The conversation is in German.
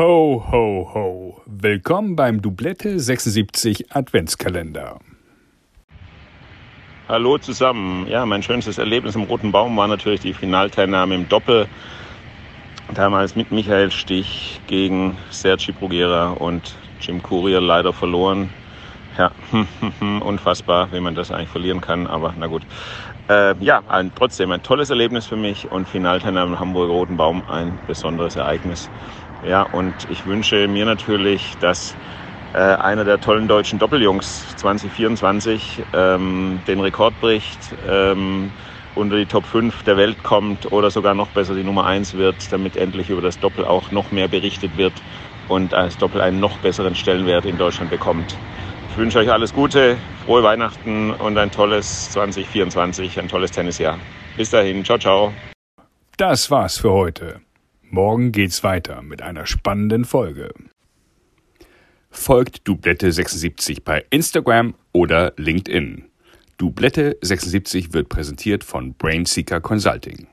Ho, ho, ho. Willkommen beim Doublette 76 Adventskalender. Hallo zusammen. Ja, mein schönstes Erlebnis im Roten Baum war natürlich die Finalteilnahme im Doppel. Damals mit Michael Stich gegen Sergi Bruguera und Jim Courier leider verloren. Ja, unfassbar, wie man das eigentlich verlieren kann, aber na gut. Äh, ja, ein, trotzdem ein tolles Erlebnis für mich und Finalteilnahme im Hamburger Roten Baum ein besonderes Ereignis. Ja, und ich wünsche mir natürlich, dass äh, einer der tollen deutschen Doppeljungs 2024 ähm, den Rekord bricht, ähm, unter die Top 5 der Welt kommt oder sogar noch besser die Nummer 1 wird, damit endlich über das Doppel auch noch mehr berichtet wird und das Doppel einen noch besseren Stellenwert in Deutschland bekommt. Ich wünsche euch alles Gute, frohe Weihnachten und ein tolles 2024, ein tolles Tennisjahr. Bis dahin, ciao, ciao. Das war's für heute. Morgen geht's weiter mit einer spannenden Folge. Folgt Dublette 76 bei Instagram oder LinkedIn. Dublette 76 wird präsentiert von Brainseeker Consulting.